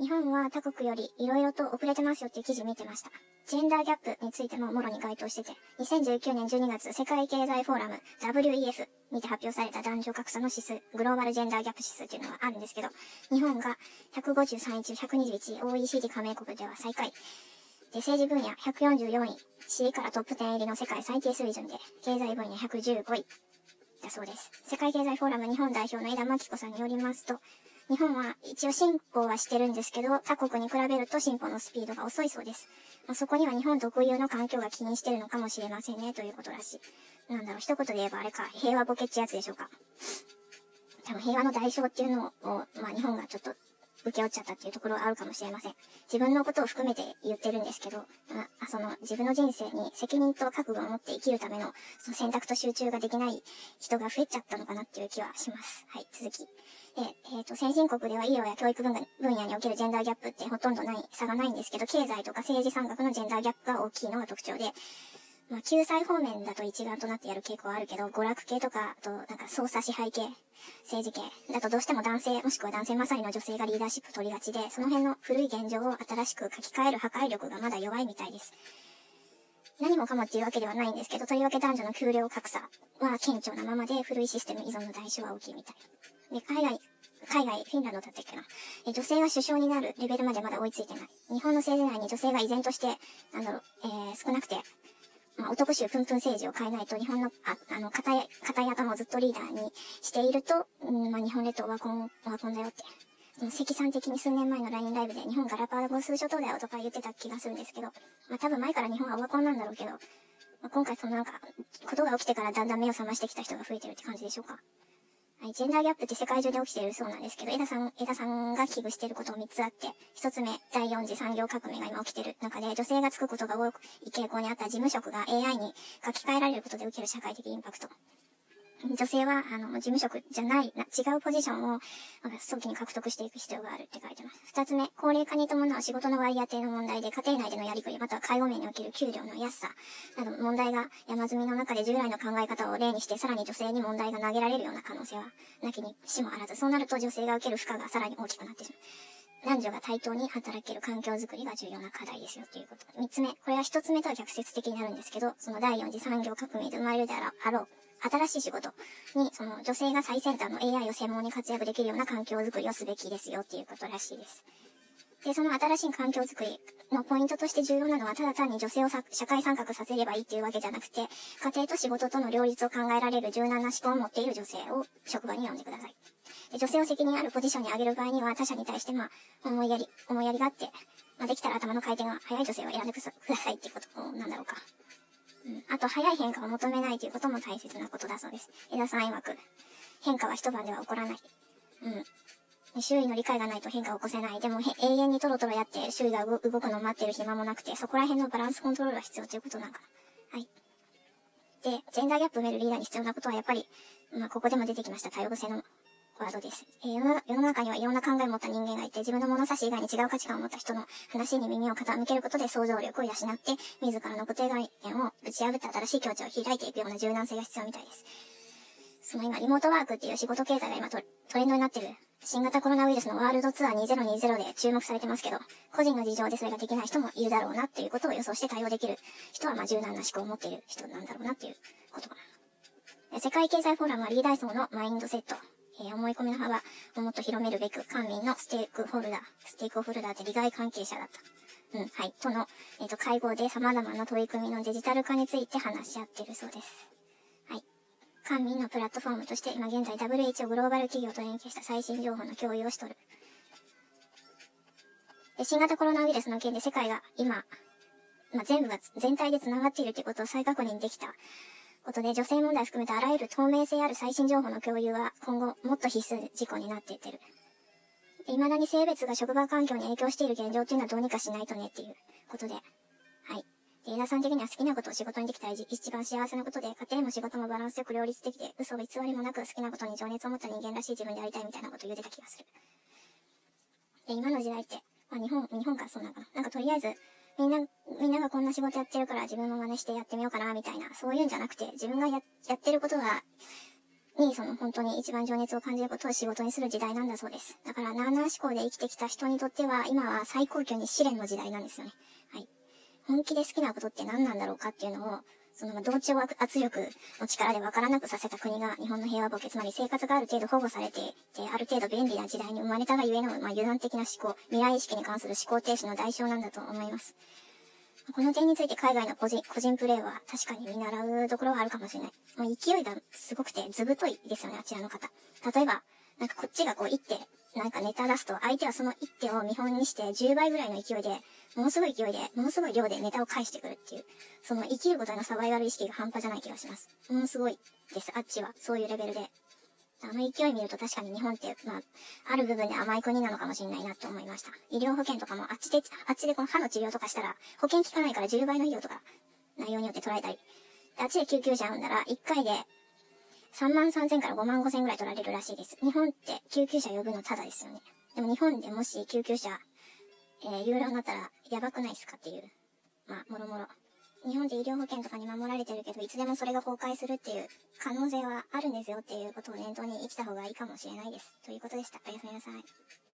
日本は他国より色々と遅れてますよっていう記事見てました。ジェンダーギャップについてももろに該当してて、2019年12月世界経済フォーラム WEF にて発表された男女格差の指数、グローバルジェンダーギャップ指数っていうのはあるんですけど、日本が153位中121位、OECD 加盟国では最下位。で、政治分野144位、C からトップ10入りの世界最低水準で、経済分野115位だそうです。世界経済フォーラム日本代表の枝真紀子さんによりますと、日本は一応進歩はしてるんですけど、他国に比べると進歩のスピードが遅いそうです。まあ、そこには日本特有の環境が起因してるのかもしれませんね、ということらしい。なんだろう、一言で言えばあれか、平和ボケってやつでしょうか。多分平和の代償っていうのを、まあ日本がちょっと受け負っちゃったっていうところはあるかもしれません。自分のことを含めて言ってるんですけど、あ、その自分の人生に責任と覚悟を持って生きるためのその選択と集中ができない人が増えちゃったのかなっていう気はします。はい、続き。で、えっ、ー、と、先進国では医療や教育分野におけるジェンダーギャップってほとんどない、差がないんですけど、経済とか政治産学のジェンダーギャップが大きいのが特徴で、まあ、救済方面だと一丸となってやる傾向はあるけど、娯楽系とか、あと、なんか操作支配系、政治系だとどうしても男性、もしくは男性まさにの女性がリーダーシップ取りがちで、その辺の古い現状を新しく書き換える破壊力がまだ弱いみたいです。何もかもっていうわけではないんですけど、とりわけ男女の給料格差は顕著なままで、古いシステム依存の代償は大きいみたい。で、海外、海外、フィンランドだったっけな。え女性が首相になるレベルまでまだ追いついてない。日本の政治内に女性が依然として、なんだろう、えー、少なくて、まあ、男衆プンプン政治を変えないと、日本の、ああの、片片や頭をずっとリーダーにしていると、うん、まあ、日本列島はコン、ワコンだよって。積算的に数年前の LINE ライブで日本ガラパゴス諸島だよとか言ってた気がするんですけど、まあ多分前から日本はオワコンなんだろうけど、まあ、今回そのなんか、ことが起きてからだんだん目を覚ましてきた人が増えてるって感じでしょうか。はい、ジェンダーギャップって世界中で起きているそうなんですけど、枝さん、枝さんが危惧していること3つあって、1つ目、第4次産業革命が今起きている中で、女性がつくことが多い傾向にあった事務職が AI に書き換えられることで受ける社会的インパクト。女性は、あの、事務職じゃない、な違うポジションを、早期に獲得していく必要があるって書いてます。二つ目、高齢化に伴う仕事の割り当ての問題で、家庭内でのやりくり、または介護面における給料の安さ、など問題が山積みの中で従来の考え方を例にして、さらに女性に問題が投げられるような可能性は、なきにしもあらず、そうなると女性が受ける負荷がさらに大きくなってしまう。男女が対等に働ける環境づくりが重要な課題ですよということ。三つ目、これは一つ目とは逆説的になるんですけど、その第四次産業革命で生まれるであろう、新しい仕事。に、その女性が最先端の AI を専門に活躍できるような環境づくりをすべきですよっていうことらしいです。で、その新しい環境づくりのポイントとして重要なのは、ただ単に女性を社会参画させればいいっていうわけじゃなくて、家庭と仕事。との両立を考えられる柔軟な思考を持っている女性を職場に呼んでください。で女性を責任あるポジションに上げる場合には、他者に対して、まあ、思いやり、思いやりがあって、まあ、できたら頭の回転が速い女性を選んでくださいっていうことなんだろうか。あと、早い変化を求めないということも大切なことだそうです。枝さん曰く、変化は一晩では起こらない。うん。周囲の理解がないと変化を起こせない。でも、永遠にトロトロやって周囲が動くのを待ってる暇もなくて、そこら辺のバランスコントロールが必要ということなんかな。はい。で、ジェンダーギャップを埋めるリーダーに必要なことはやっぱり、まあ、ここでも出てきました多様性のワードです。えー、世の中にはいろんな考えを持った人間がいて、自分の物差し以外に違う価値観を持った人の話に耳を傾けることで想像力を養って、自らの固定概念をぶち破って新しい境地を開いていくような柔軟性が必要みたいです。その今、リモートワークっていう仕事経済が今トレンドになってる、新型コロナウイルスのワールドツアー2020で注目されてますけど、個人の事情でそれができない人もいるだろうなっていうことを予想して対応できる人は、まあ柔軟な思考を持っている人なんだろうなっていうことかな。世界経済フォーラムはリーダー層のマインドセットえー、思い込みの幅をもっと広めるべく、官民のステークホルダー、ステークホルダーって利害関係者だった。うん、はい。との、えっ、ー、と、会合で様々な取り組みのデジタル化について話し合ってるそうです。はい。官民のプラットフォームとして、今現在 WHO グローバル企業と連携した最新情報の共有をしとる。で新型コロナウイルスの件で世界が今、まあ、全部が全体で繋がっているということを再確認できたことで、女性問題含めたあらゆる透明性ある最新情報の共有は今後もっと必須事項になっていってる。で未だに性別が職場環境に影響している現状っていうのはどうにかしないとねっていうことで。はい。で、枝さん的には好きなことを仕事にできたら一番幸せなことで、家庭も仕事もバランスよく両立できて、嘘偽りもなく好きなことに情熱を持った人間らしい自分でありたいみたいなことを言ってた気がする。で、今の時代って、まあ日本、日本かそうなんかな。なんかとりあえず、みんな、みんながこんな仕事やってるから自分も真似してやってみようかな、みたいな、そういうんじゃなくて、自分がや、やってることが、に、その本当に一番情熱を感じることを仕事にする時代なんだそうです。だから、ナーナー思考で生きてきた人にとっては、今は最高級に試練の時代なんですよね。はい。本気で好きなことって何なんだろうかっていうのを、その同調圧力の力で分からなくさせた国が日本の平和ボケ、つまり生活がある程度保護されていて、ある程度便利な時代に生まれたがゆえの、まあ、油断的な思考、未来意識に関する思考停止の代償なんだと思います。この点について海外の個人個人プレイは確かに見習うところはあるかもしれない。もう勢いがすごくて図太いですよね、あちらの方。例えば、なんかこっちがこう一手、なんかネタ出すと、相手はその一手を見本にして10倍ぐらいの勢いで、ものすごい勢いで、ものすごい量でネタを返してくるっていう、その生きることへのサバイバル意識が半端じゃない気がします。ものすごいです、あっちは。そういうレベルで。あの勢い見ると確かに日本って、まあ、ある部分で甘い国なのかもしれないなって思いました。医療保険とかもあっちで、あっちでこの歯の治療とかしたら、保険効かないから10倍の費用とか、内容によって取られたり。あっちで救急車産んだら、1回で3万3000から5万5000ぐらい取られるらしいです。日本って救急車呼ぶのただですよね。でも日本でもし救急車、えー、有料になったらやばくないですかっていう。まあ、もろもろ。日本で医療保険とかに守られてるけど、いつでもそれが崩壊するっていう可能性はあるんですよっていうことを念頭に生きた方がいいかもしれないです。ということでした。おやすみなさい。